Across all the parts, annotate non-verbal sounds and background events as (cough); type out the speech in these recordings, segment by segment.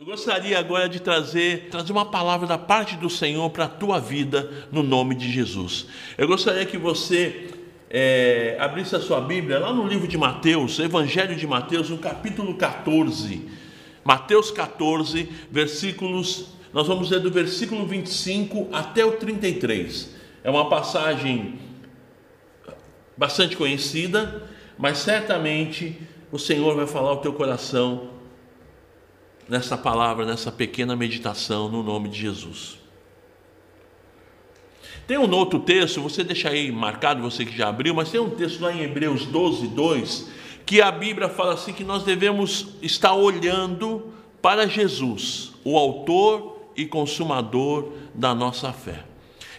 Eu gostaria agora de trazer, trazer uma palavra da parte do Senhor para a tua vida, no nome de Jesus. Eu gostaria que você é, abrisse a sua Bíblia lá no livro de Mateus, Evangelho de Mateus, no capítulo 14. Mateus 14, versículos, nós vamos ler do versículo 25 até o 33. É uma passagem bastante conhecida, mas certamente o Senhor vai falar ao teu coração nessa palavra, nessa pequena meditação no nome de Jesus. Tem um outro texto, você deixa aí marcado, você que já abriu, mas tem um texto lá em Hebreus 12, 2, que a Bíblia fala assim que nós devemos estar olhando para Jesus, o autor e consumador da nossa fé.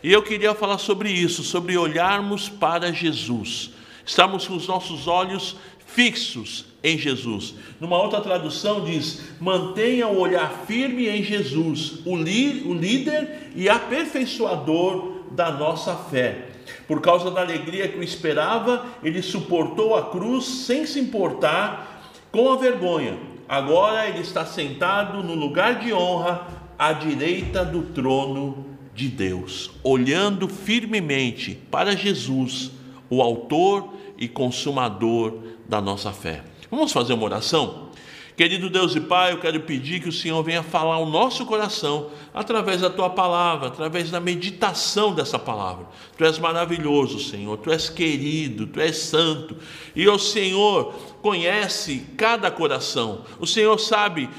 E eu queria falar sobre isso, sobre olharmos para Jesus, estarmos com os nossos olhos fixos em Jesus. Numa outra tradução diz: mantenha o olhar firme em Jesus, o, o líder e aperfeiçoador da nossa fé. Por causa da alegria que o esperava, ele suportou a cruz sem se importar com a vergonha. Agora ele está sentado no lugar de honra à direita do trono de Deus, olhando firmemente para Jesus, o Autor e Consumador da nossa fé. Vamos fazer uma oração? Querido Deus e Pai, eu quero pedir que o Senhor venha falar ao nosso coração através da tua palavra, através da meditação dessa palavra. Tu és maravilhoso, Senhor, tu és querido, tu és santo. E o Senhor conhece cada coração. O Senhor sabe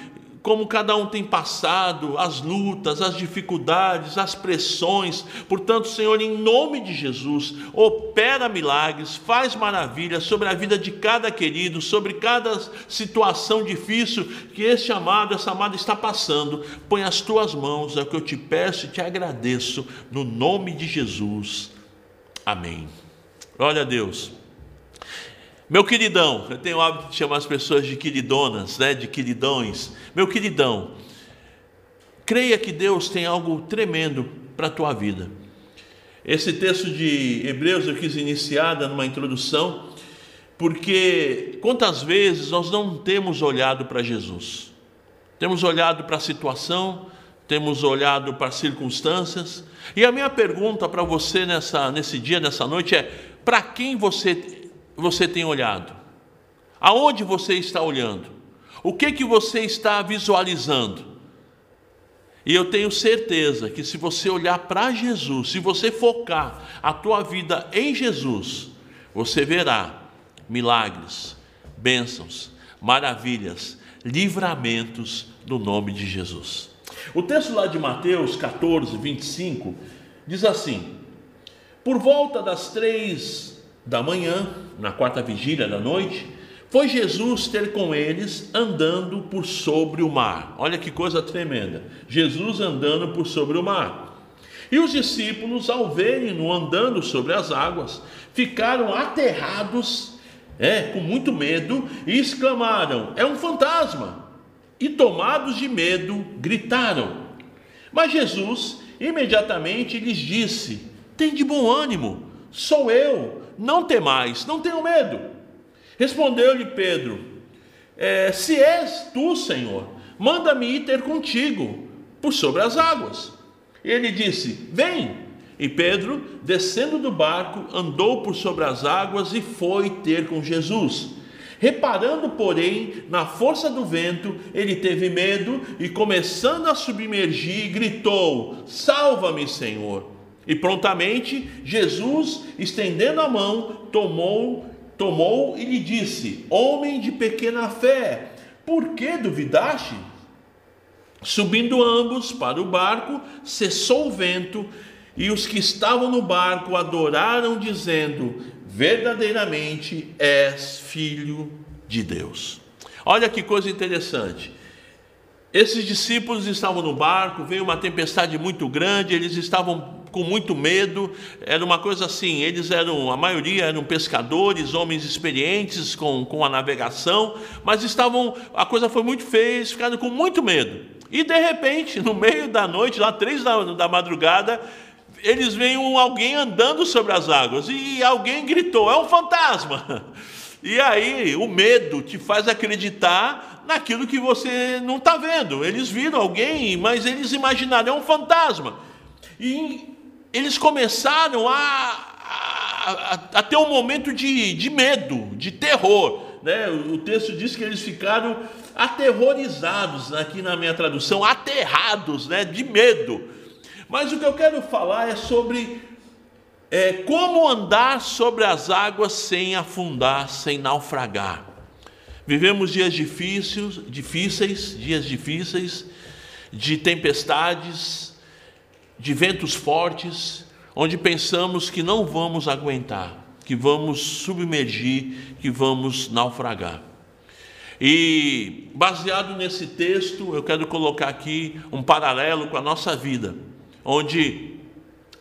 como cada um tem passado, as lutas, as dificuldades, as pressões. Portanto, Senhor, em nome de Jesus, opera milagres, faz maravilhas sobre a vida de cada querido, sobre cada situação difícil que este amado, essa amada está passando. Põe as tuas mãos, é o que eu te peço e te agradeço, no nome de Jesus. Amém. Glória a Deus. Meu queridão, eu tenho o hábito de chamar as pessoas de queridonas, né, de queridões. Meu queridão, creia que Deus tem algo tremendo para a tua vida. Esse texto de Hebreus eu quis iniciar dando uma introdução, porque quantas vezes nós não temos olhado para Jesus? Temos olhado para a situação, temos olhado para as circunstâncias, e a minha pergunta para você nessa, nesse dia, nessa noite é: para quem você você tem olhado? Aonde você está olhando? O que que você está visualizando? E eu tenho certeza que se você olhar para Jesus, se você focar a tua vida em Jesus, você verá milagres, bênçãos, maravilhas, livramentos no nome de Jesus. O texto lá de Mateus 14, 25 diz assim: Por volta das três da manhã, na quarta vigília da noite, foi Jesus ter com eles andando por sobre o mar. Olha que coisa tremenda. Jesus andando por sobre o mar. E os discípulos, ao verem-no andando sobre as águas, ficaram aterrados, é, com muito medo, e exclamaram: É um fantasma! E tomados de medo, gritaram. Mas Jesus imediatamente lhes disse: Tem de bom ânimo, sou eu não temais, não tenham medo. Respondeu-lhe Pedro: é, Se és tu, Senhor, manda-me ir ter contigo por sobre as águas. Ele disse: Vem. E Pedro, descendo do barco, andou por sobre as águas e foi ter com Jesus. Reparando, porém, na força do vento, ele teve medo e, começando a submergir, gritou: Salva-me, Senhor. E prontamente Jesus, estendendo a mão, tomou, tomou e lhe disse: Homem de pequena fé, por que duvidaste? Subindo ambos para o barco, cessou o vento, e os que estavam no barco adoraram, dizendo: Verdadeiramente és filho de Deus. Olha que coisa interessante. Esses discípulos estavam no barco, veio uma tempestade muito grande, eles estavam com muito medo, era uma coisa assim, eles eram, a maioria eram pescadores, homens experientes com, com a navegação, mas estavam, a coisa foi muito feia, eles ficaram com muito medo. E de repente, no meio da noite, lá três da, da madrugada, eles veem alguém andando sobre as águas e alguém gritou: é um fantasma. (laughs) E aí o medo te faz acreditar naquilo que você não está vendo. Eles viram alguém, mas eles imaginaram, é um fantasma. E eles começaram a, a, a ter um momento de, de medo, de terror. Né? O, texto diz que eles ficaram aterrorizados, aqui na minha tradução, aterrados, né? de medo. Mas o que eu quero falar é sobre é, como andar sobre as águas sem afundar, sem naufragar. Vivemos dias difíceis, difíceis, dias difíceis, de tempestades, de ventos fortes, onde pensamos que não vamos aguentar, que vamos submergir, que vamos naufragar. E baseado nesse texto, eu quero colocar aqui um paralelo com a nossa vida, onde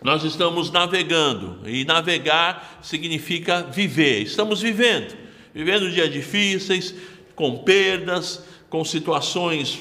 nós estamos navegando, e navegar significa viver. Estamos vivendo, vivendo dias difíceis, com perdas, com situações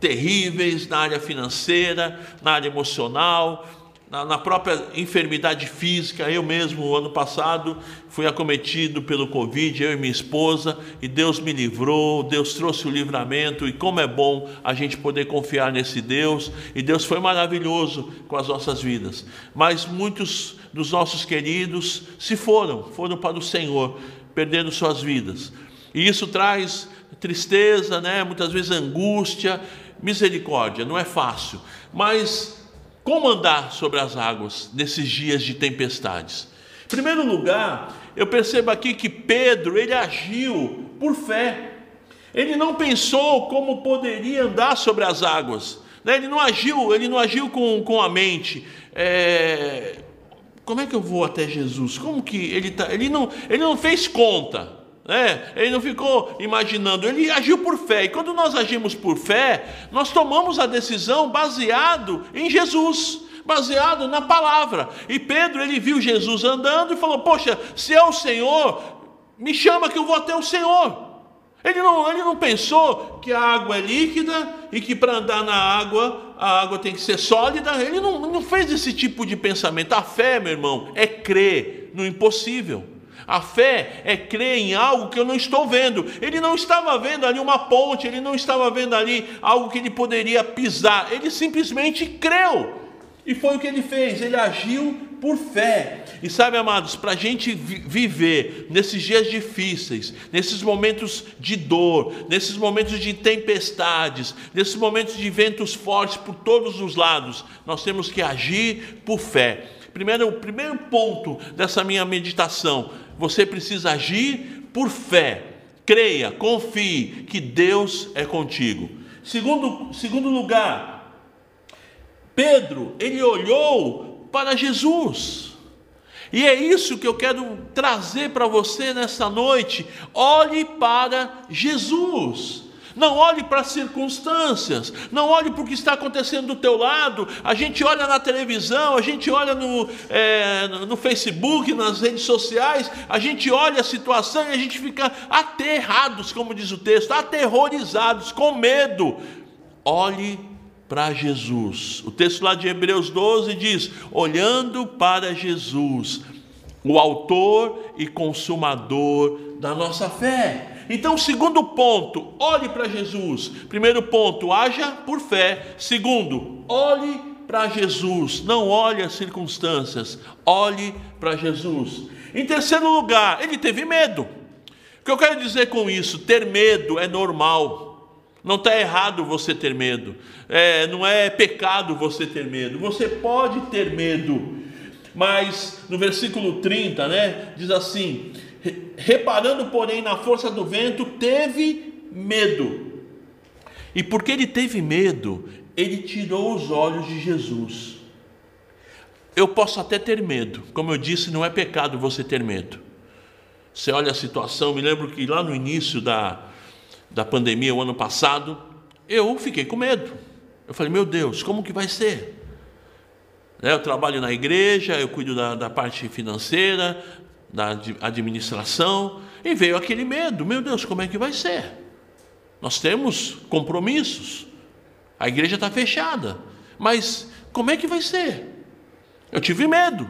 terríveis na área financeira, na área emocional, na, na, própria enfermidade física. Eu mesmo, ano passado, fui acometido pelo Covid, eu e minha esposa, e Deus me livrou, Deus trouxe o livramento, e como é bom a gente poder confiar nesse Deus, e Deus foi maravilhoso com as nossas vidas. Mas muitos dos nossos queridos se foram, foram para o Senhor, perdendo suas vidas. E isso traz tristeza, né? muitas vezes angústia, misericórdia, não é fácil, mas como andar sobre as águas nesses dias de tempestades? Em primeiro lugar, eu percebo aqui que Pedro, ele agiu por fé. Ele não pensou como poderia andar sobre as águas. Né? Ele não agiu, ele não agiu com, com a mente. É... Como é que eu vou até Jesus? Como que ele tá? Ele não, ele não fez conta. É, ele não ficou imaginando, ele agiu por fé. E quando nós agimos por fé, nós tomamos a decisão baseado em Jesus, baseado na palavra. E Pedro, ele viu Jesus andando e falou: Poxa, se é o Senhor, me chama que eu vou até o Senhor. Ele não, ele não pensou que a água é líquida e que para andar na água a água tem que ser sólida. Ele não, não fez esse tipo de pensamento. A fé, meu irmão, é crer no impossível. A fé é crer em algo que eu não estou vendo. Ele não estava vendo ali uma ponte, ele não estava vendo ali algo que ele poderia pisar. Ele simplesmente creu. E foi o que ele fez, ele agiu por fé. E sabe, amados, para a gente viver nesses dias difíceis, nesses momentos de dor, nesses momentos de tempestades, nesses momentos de ventos fortes por todos os lados, nós temos que agir por fé. Primeiro, o primeiro ponto dessa minha meditação você precisa agir por fé. Creia, confie que Deus é contigo. Segundo, segundo lugar, Pedro, ele olhou para Jesus. E é isso que eu quero trazer para você nessa noite. Olhe para Jesus. Não olhe para as circunstâncias, não olhe para o que está acontecendo do teu lado. A gente olha na televisão, a gente olha no, é, no Facebook, nas redes sociais, a gente olha a situação e a gente fica aterrados, como diz o texto, aterrorizados, com medo. Olhe para Jesus. O texto lá de Hebreus 12 diz: olhando para Jesus, o autor e consumador da nossa fé. Então, segundo ponto, olhe para Jesus. Primeiro ponto, haja por fé. Segundo, olhe para Jesus. Não olhe as circunstâncias, olhe para Jesus. Em terceiro lugar, ele teve medo. O que eu quero dizer com isso? Ter medo é normal. Não está errado você ter medo. É, não é pecado você ter medo. Você pode ter medo. Mas no versículo 30, né, diz assim: reparando, porém, na força do vento, teve medo. E porque ele teve medo, ele tirou os olhos de Jesus. Eu posso até ter medo, como eu disse, não é pecado você ter medo. Você olha a situação, me lembro que lá no início da, da pandemia, o ano passado, eu fiquei com medo. Eu falei, meu Deus, como que vai ser? Né, eu trabalho na igreja, eu cuido da, da parte financeira, da administração, e veio aquele medo: meu Deus, como é que vai ser? Nós temos compromissos, a igreja está fechada, mas como é que vai ser? Eu tive medo.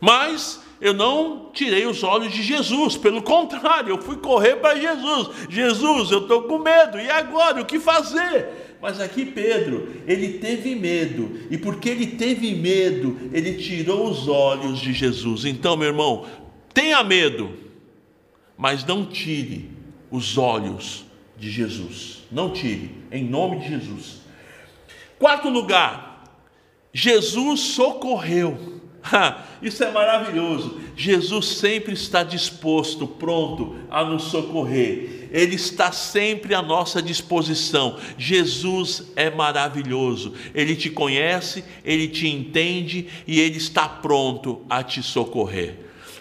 Mas eu não tirei os olhos de Jesus, pelo contrário, eu fui correr para Jesus. Jesus, eu estou com medo, e agora? O que fazer? Mas aqui Pedro, ele teve medo, e porque ele teve medo, ele tirou os olhos de Jesus. Então, meu irmão, tenha medo, mas não tire os olhos de Jesus. Não tire, em nome de Jesus. Quarto lugar, Jesus socorreu. Isso é maravilhoso. Jesus sempre está disposto, pronto a nos socorrer. Ele está sempre à nossa disposição. Jesus é maravilhoso. Ele te conhece, ele te entende e ele está pronto a te socorrer.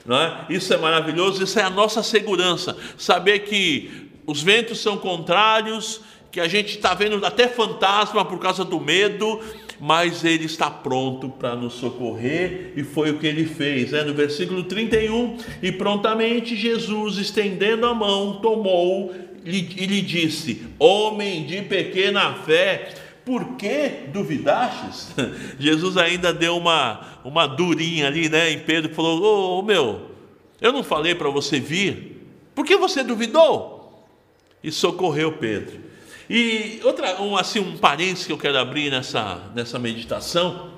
É? Isso é maravilhoso, isso é a nossa segurança. Saber que os ventos são contrários, que a gente está vendo até fantasma por causa do medo, mas ele está pronto para nos socorrer, e foi o que ele fez. Né? No versículo 31, e prontamente Jesus, estendendo a mão, tomou e lhe disse: Homem de pequena fé, por que duvidastes? (laughs) Jesus ainda deu uma, uma durinha ali, né? Em Pedro falou: Ô oh, meu, eu não falei para você vir, por que você duvidou? E socorreu Pedro. E outra, um, assim, um parênteses que eu quero abrir nessa, nessa meditação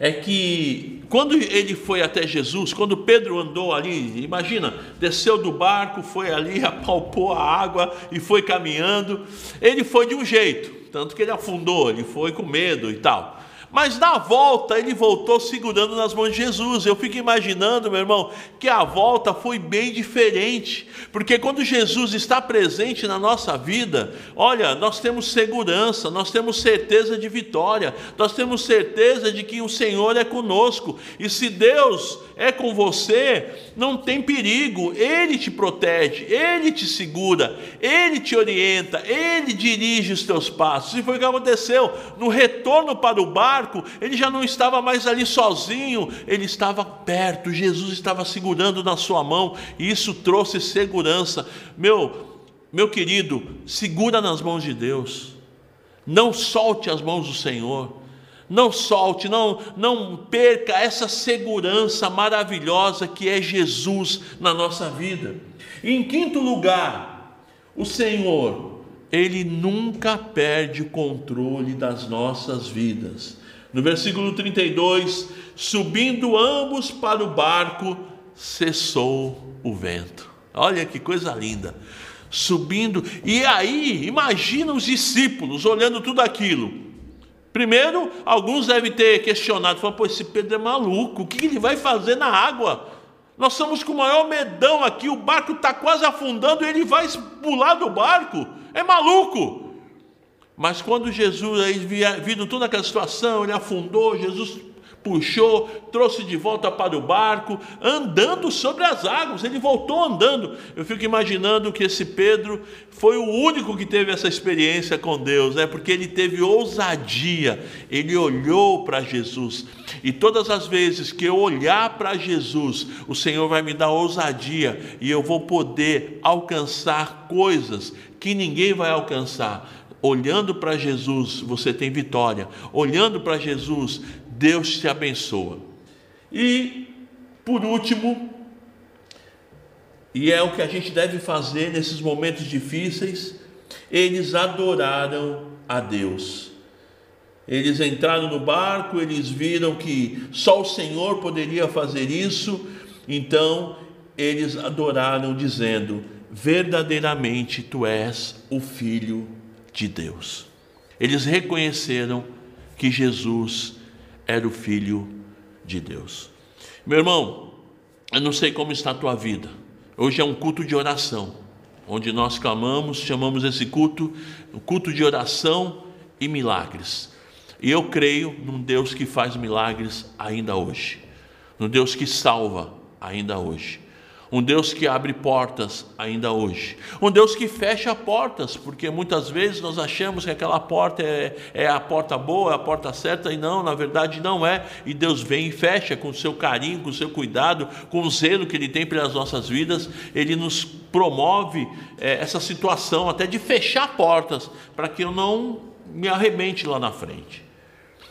é que quando ele foi até Jesus, quando Pedro andou ali, imagina, desceu do barco, foi ali, (laughs) apalpou a água e foi caminhando, ele foi de um jeito, tanto que ele afundou, ele foi com medo e tal. Mas na volta ele voltou segurando nas mãos de Jesus. Eu fico imaginando, meu irmão, que a volta foi bem diferente, porque quando Jesus está presente na nossa vida, olha, nós temos segurança, nós temos certeza de vitória, nós temos certeza de que o Senhor é conosco. E se Deus é com você, não tem perigo, Ele te protege, Ele te segura, Ele te orienta, Ele dirige os teus passos. E foi o que aconteceu. No retorno para o barco, ele já não estava mais ali sozinho, ele estava perto, Jesus estava segurando na sua mão, e isso trouxe segurança. Meu, meu querido, segura nas mãos de Deus, não solte as mãos do Senhor. Não solte, não, não perca essa segurança maravilhosa que é Jesus na nossa vida. Em quinto lugar, o Senhor, Ele nunca perde o controle das nossas vidas. No versículo 32, subindo ambos para o barco, cessou o vento. Olha que coisa linda. Subindo, e aí, imagina os discípulos olhando tudo aquilo Primeiro, alguns devem ter questionado, falando, pô, esse Pedro é maluco, o que ele vai fazer na água? Nós estamos com o maior medão aqui, o barco está quase afundando, ele vai pular do barco, é maluco. Mas quando Jesus, aí, vindo toda aquela situação, ele afundou, Jesus puxou, trouxe de volta para o barco, andando sobre as águas, ele voltou andando. Eu fico imaginando que esse Pedro foi o único que teve essa experiência com Deus, né? porque ele teve ousadia, ele olhou para Jesus. E todas as vezes que eu olhar para Jesus, o Senhor vai me dar ousadia e eu vou poder alcançar coisas que ninguém vai alcançar. Olhando para Jesus, você tem vitória. Olhando para Jesus, Deus te abençoa. E, por último, e é o que a gente deve fazer nesses momentos difíceis, eles adoraram a Deus. Eles entraram no barco, eles viram que só o Senhor poderia fazer isso, então eles adoraram, dizendo: Verdadeiramente tu és o Filho de Deus. Eles reconheceram que Jesus era o Filho de Deus. Meu irmão, eu não sei como está a tua vida. Hoje é um culto de oração, onde nós clamamos, chamamos esse culto o culto de oração e milagres. E eu creio num Deus que faz milagres ainda hoje, num Deus que salva ainda hoje um Deus que abre portas ainda hoje, um Deus que fecha portas, porque muitas vezes nós achamos que aquela porta é, é, a porta boa, é a porta certa, e não, na verdade não é, e Deus vem e fecha com o seu carinho, com o seu cuidado, com o zelo que Ele tem pelas nossas vidas, Ele nos promove é, essa situação até de fechar portas, para que eu não me arrebente lá na frente.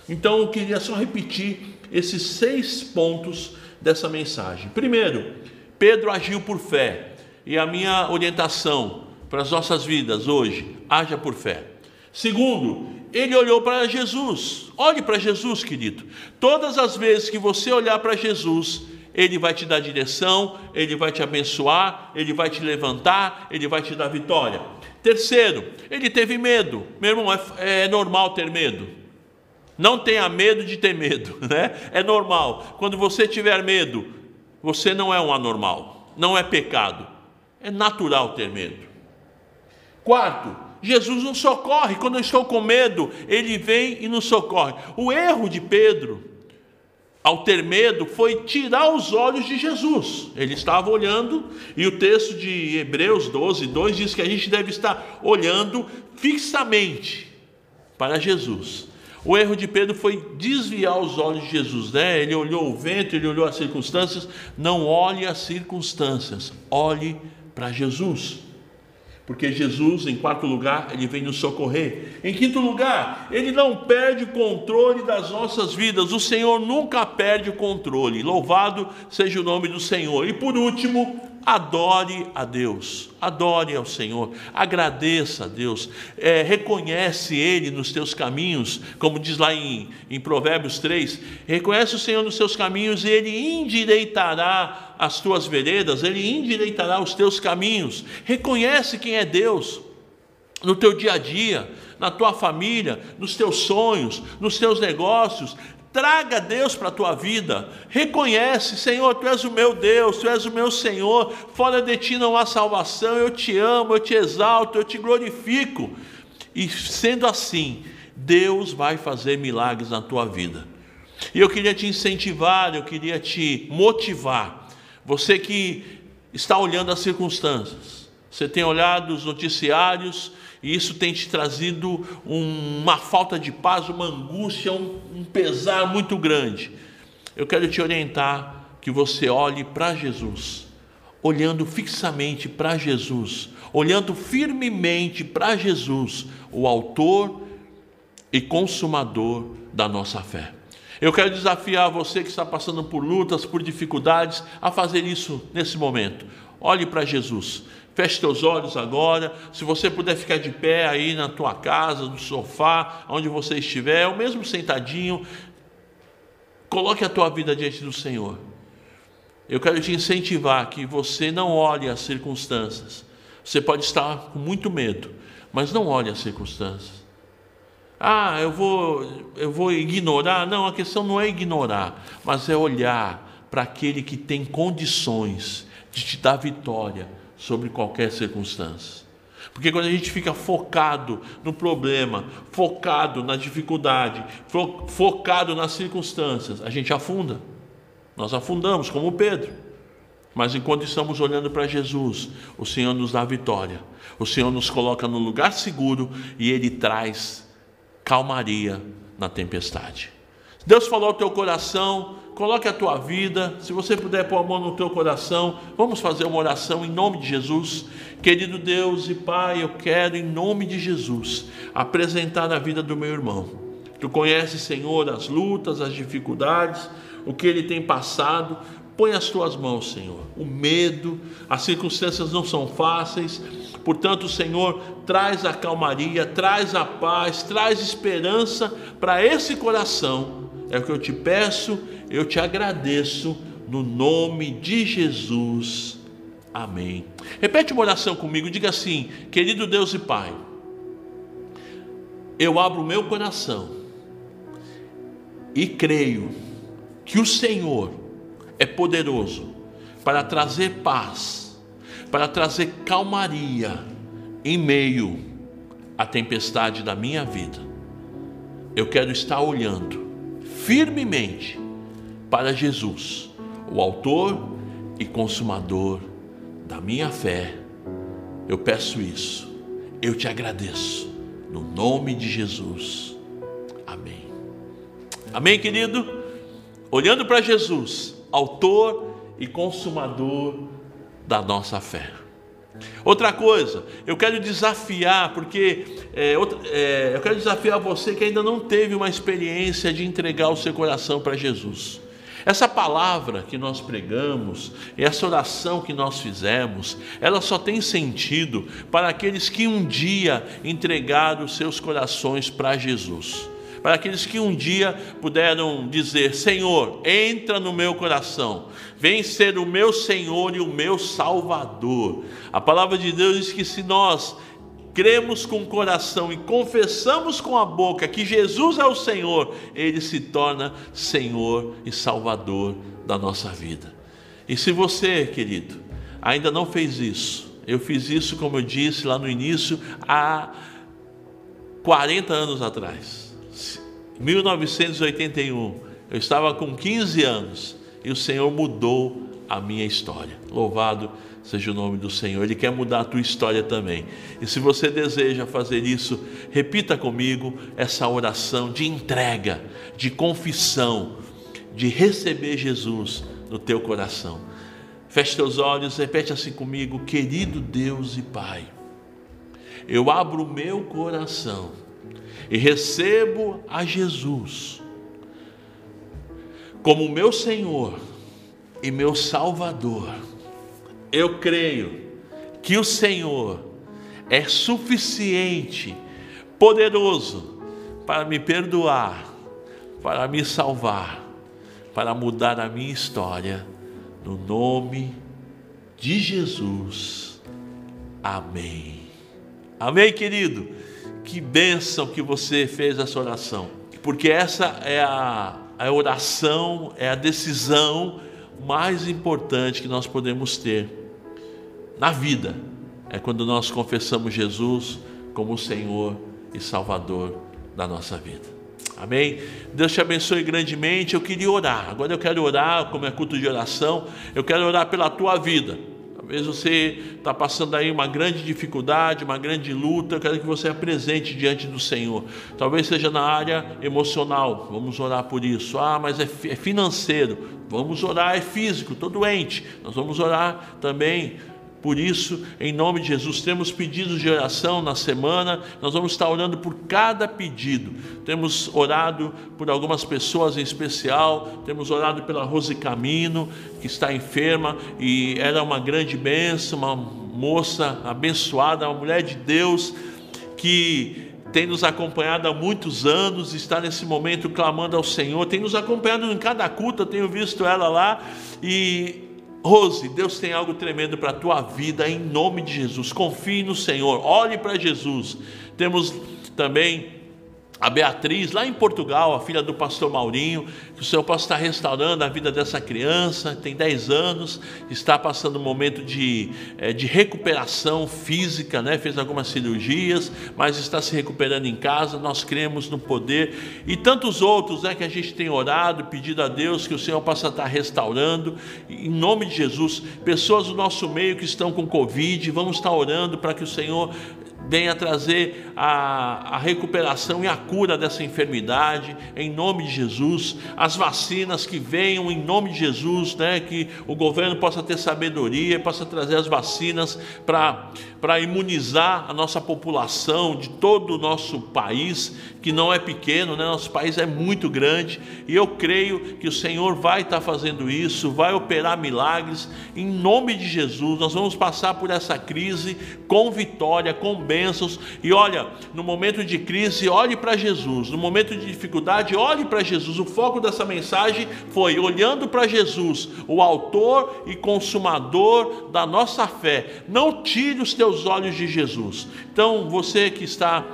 Então eu queria só repetir esses seis pontos dessa mensagem. Primeiro, Pedro agiu por fé, e a minha orientação para as nossas vidas hoje, haja por fé. Segundo, ele olhou para Jesus. Olhe para Jesus, querido. Todas as vezes que você olhar para Jesus, ele vai te dar direção, ele vai te abençoar, ele vai te levantar, ele vai te dar vitória. Terceiro, ele teve medo. Meu irmão, é, é normal ter medo. Não tenha medo de ter medo, (laughs) né? É normal. Quando você tiver medo, você não é um anormal, não é pecado. É natural ter medo. Quarto, Jesus nos socorre. Quando eu estou com medo, ele vem e nos socorre. O erro de Pedro, ao ter medo, foi tirar os olhos de Jesus. Ele estava olhando, e o texto de Hebreus 12, 2 diz que a gente deve estar olhando fixamente para Jesus. O erro de Pedro foi desviar os olhos de Jesus, né? Ele olhou o vento, ele olhou as circunstâncias. Não olhe as circunstâncias, olhe para Jesus. Porque Jesus, em quarto lugar, ele vem nos socorrer. Em quinto lugar, ele não perde o controle das nossas vidas. O Senhor nunca perde o controle. Louvado seja o nome do Senhor. E por último, adore a Deus, adore ao Senhor, agradeça a Deus, é, reconhece Ele nos teus caminhos, como diz lá em, em Provérbios 3, reconhece o Senhor nos seus caminhos e Ele endireitará as tuas veredas, Ele endireitará os teus caminhos, reconhece quem é Deus no teu dia a dia, na tua família, nos teus sonhos, nos teus negócios, Traga Deus para a tua vida. Reconhece, Senhor, tu és o meu Deus, tu és o meu Senhor. Fora de ti não há salvação. Eu te amo, eu te exalto, eu te glorifico. E sendo assim, Deus vai fazer milagres na tua vida. E eu queria te incentivar, eu queria te motivar. Você que está olhando as circunstâncias, você tem olhado os noticiários, e isso tem te trazido uma falta de paz, uma angústia, um, um pesar muito grande. Eu quero te orientar que você olhe para Jesus, olhando fixamente para Jesus, olhando firmemente para Jesus, o Autor e Consumador da nossa fé. Eu quero desafiar você que está passando por lutas, por dificuldades, a fazer isso nesse momento. Olhe para Jesus. Feche teus olhos agora. Se você puder ficar de pé aí na tua casa, no sofá, onde você estiver, ou mesmo sentadinho, coloque a tua vida diante do Senhor. Eu quero te incentivar que você não olhe as circunstâncias. Você pode estar com muito medo, mas não olhe as circunstâncias. Ah, eu vou, eu vou ignorar. Não, a questão não é ignorar, mas é olhar para aquele que tem condições de te dar vitória sobre qualquer circunstância. Porque quando a gente fica focado no problema, focado na dificuldade, fo focado nas circunstâncias, a gente afunda. Nós afundamos, como Pedro. Mas enquanto estamos olhando para Jesus, o Senhor nos dá vitória. O Senhor nos coloca no lugar seguro e Ele traz calmaria na tempestade. Deus falou ao teu coração, coloque a tua vida, se você puder pôr a mão no teu coração, vamos fazer uma oração em nome de Jesus. Querido Deus e Pai, eu quero em nome de Jesus apresentar a vida do meu irmão. Tu conheces, Senhor, as lutas, as dificuldades, o que ele tem passado. Põe as tuas mãos, Senhor. O medo, as circunstâncias não são fáceis. Portanto, Senhor, traz a calmaria, traz a paz, traz esperança para esse coração. É o que eu te peço eu te agradeço no nome de Jesus. Amém. Repete uma oração comigo, diga assim: Querido Deus e Pai, eu abro meu coração e creio que o Senhor é poderoso para trazer paz, para trazer calmaria em meio à tempestade da minha vida. Eu quero estar olhando firmemente para Jesus, o Autor e Consumador da minha fé. Eu peço isso, eu te agradeço, no nome de Jesus. Amém. Amém, querido? Olhando para Jesus, Autor e Consumador da nossa fé. Outra coisa, eu quero desafiar, porque é, outra, é, eu quero desafiar você que ainda não teve uma experiência de entregar o seu coração para Jesus. Essa palavra que nós pregamos, essa oração que nós fizemos, ela só tem sentido para aqueles que um dia entregaram seus corações para Jesus. Para aqueles que um dia puderam dizer: Senhor, entra no meu coração, vem ser o meu Senhor e o meu Salvador. A palavra de Deus diz que se nós cremos com o coração e confessamos com a boca que Jesus é o Senhor, ele se torna Senhor e Salvador da nossa vida. E se você, querido, ainda não fez isso, eu fiz isso, como eu disse lá no início, há 40 anos atrás. 1981, eu estava com 15 anos e o Senhor mudou a minha história. Louvado seja o nome do Senhor. Ele quer mudar a tua história também. E se você deseja fazer isso, repita comigo essa oração de entrega, de confissão, de receber Jesus no teu coração. Feche teus olhos, repete assim comigo: Querido Deus e Pai, eu abro o meu coração e recebo a Jesus como meu Senhor e meu Salvador eu creio que o Senhor é suficiente, poderoso para me perdoar, para me salvar, para mudar a minha história, no nome de Jesus. Amém. Amém, querido? Que bênção que você fez essa oração, porque essa é a, a oração, é a decisão mais importante que nós podemos ter na vida é quando nós confessamos Jesus como o Senhor e Salvador da nossa vida. Amém? Deus te abençoe grandemente. Eu queria orar. Agora eu quero orar, como é culto de oração, eu quero orar pela tua vida. Talvez você está passando aí uma grande dificuldade, uma grande luta. Eu quero que você apresente diante do Senhor. Talvez seja na área emocional. Vamos orar por isso. Ah, mas é, é financeiro. Vamos orar. É físico. Estou doente. Nós vamos orar também por isso, em nome de Jesus, temos pedidos de oração na semana, nós vamos estar orando por cada pedido. Temos orado por algumas pessoas em especial, temos orado pela Rose Camino, que está enferma e era uma grande bênção, uma moça abençoada, uma mulher de Deus que tem nos acompanhado há muitos anos, está nesse momento clamando ao Senhor, tem nos acompanhado em cada culto, eu tenho visto ela lá e Rose, Deus tem algo tremendo para a tua vida, em nome de Jesus. Confie no Senhor, olhe para Jesus. Temos também a Beatriz, lá em Portugal, a filha do pastor Maurinho, que o Senhor possa estar restaurando a vida dessa criança, tem 10 anos, está passando um momento de, é, de recuperação física, né? fez algumas cirurgias, mas está se recuperando em casa, nós cremos no poder, e tantos outros né, que a gente tem orado, pedido a Deus que o Senhor possa estar restaurando, em nome de Jesus, pessoas do nosso meio que estão com Covid, vamos estar orando para que o Senhor venha trazer a, a, recuperação e a cura dessa enfermidade, em nome de Jesus. As vacinas que venham, em nome de Jesus, né? que o governo possa ter sabedoria, possa trazer as vacinas para imunizar a nossa população de todo o nosso país, que não é pequeno, né? nosso país é muito grande, e eu creio que o Senhor vai estar fazendo isso, vai operar milagres, em nome de Jesus. Nós vamos passar por essa crise com vitória, com bênção bênçãos. E olha, no momento de crise, olhe para Jesus. No momento de dificuldade, olhe para Jesus. O foco dessa mensagem foi olhando para Jesus, o autor e consumador da nossa fé. Não tire os teus olhos de Jesus. Então, você que está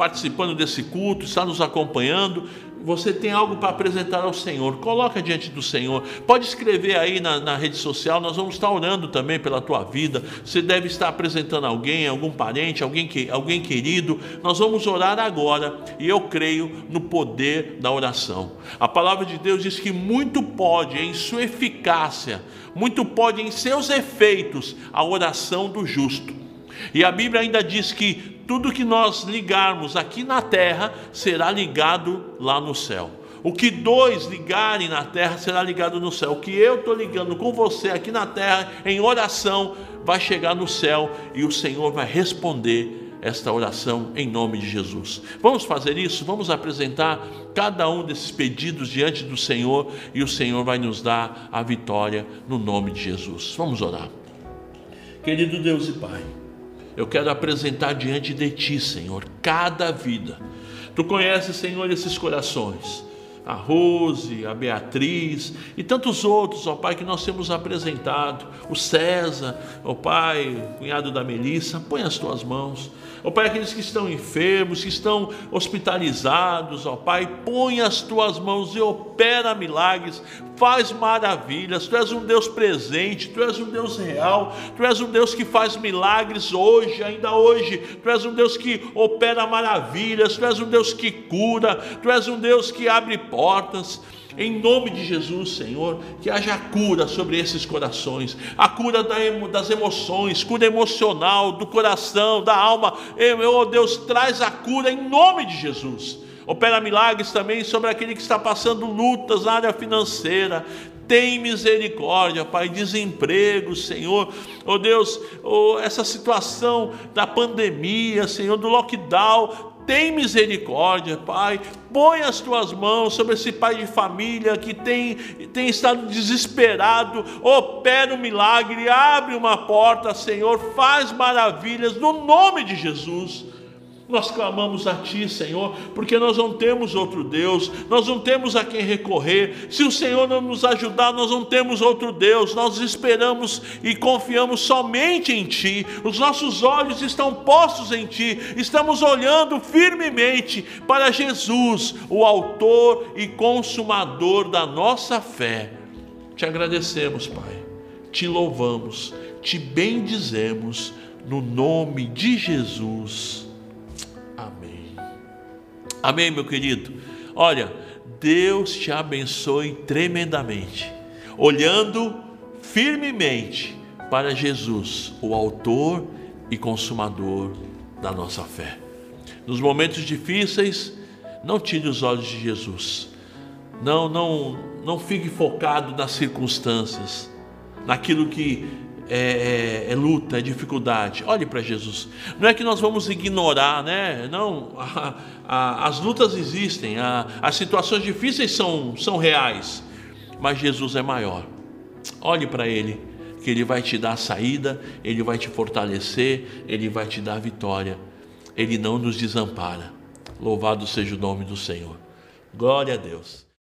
participando desse culto, está nos acompanhando, você tem algo para apresentar ao Senhor, coloca diante do Senhor. Pode escrever aí na, na, rede social, nós vamos estar orando também pela tua vida. Você deve estar apresentando alguém, algum parente, alguém, que, alguém querido. Nós vamos orar agora e eu creio no poder da oração. A palavra de Deus diz que muito pode em sua eficácia, muito pode em seus efeitos a oração do justo. E a Bíblia ainda diz que tudo que nós ligarmos aqui na terra será ligado lá no céu. O que dois ligarem na terra será ligado no céu. O que eu estou ligando com você aqui na terra, em oração, vai chegar no céu e o Senhor vai responder esta oração em nome de Jesus. Vamos fazer isso? Vamos apresentar cada um desses pedidos diante do Senhor e o Senhor vai nos dar a vitória no nome de Jesus. Vamos orar. Querido Deus e Pai, eu quero apresentar diante de Ti, Senhor, cada vida. Tu conheces, Senhor, esses corações a Rose, a Beatriz e tantos outros, ó Pai, que nós temos apresentado, o César, ó Pai, cunhado da Melissa, põe as tuas mãos. Ó Pai, aqueles que estão enfermos, que estão hospitalizados, ó Pai, põe as tuas mãos e opera milagres, faz maravilhas. Tu és um Deus presente, tu és um Deus real, tu és um Deus que faz milagres hoje, ainda hoje. Tu és um Deus que opera maravilhas, tu és um Deus que cura, tu és um Deus que abre portas. Em nome de Jesus, Senhor, que haja cura sobre esses corações, a cura das emoções, cura emocional, do coração, da alma. Meu Deus, traz a cura em nome de Jesus. Opera milagres também sobre aquele que está passando lutas na área financeira. Tem misericórdia, Pai, desemprego, Senhor. Oh Deus, oh, essa situação da pandemia, Senhor, do lockdown, tem misericórdia, Pai. Põe as tuas mãos sobre esse pai de família que tem, tem estado desesperado. Opera um milagre, abre uma porta, Senhor. Faz maravilhas no nome de Jesus. Nós clamamos a Ti, Senhor, porque nós não temos outro Deus, nós não temos a quem recorrer. Se o Senhor não nos ajudar, nós não temos outro Deus. Nós esperamos e confiamos somente em Ti. Os nossos olhos estão postos em Ti, estamos olhando firmemente para Jesus, o Autor e Consumador da nossa fé. Te agradecemos, Pai, te louvamos, te bendizemos, no nome de Jesus. Amém, meu querido? Olha, Deus te abençoe tremendamente, olhando firmemente para Jesus, o Autor e Consumador da nossa fé. Nos momentos difíceis, não tire os olhos de Jesus. Não, não, não fique focado nas circunstâncias, naquilo que é, é, é, luta, é dificuldade. Olhe para Jesus. Não é que nós vamos ignorar, né? Não, a, a, as lutas existem, a, as situações difíceis são, são reais, mas Jesus é maior. Olhe para Ele, que Ele vai te dar a saída, Ele vai te fortalecer, Ele vai te dar a vitória. Ele não nos desampara. Louvado seja o nome do Senhor. Glória a Deus.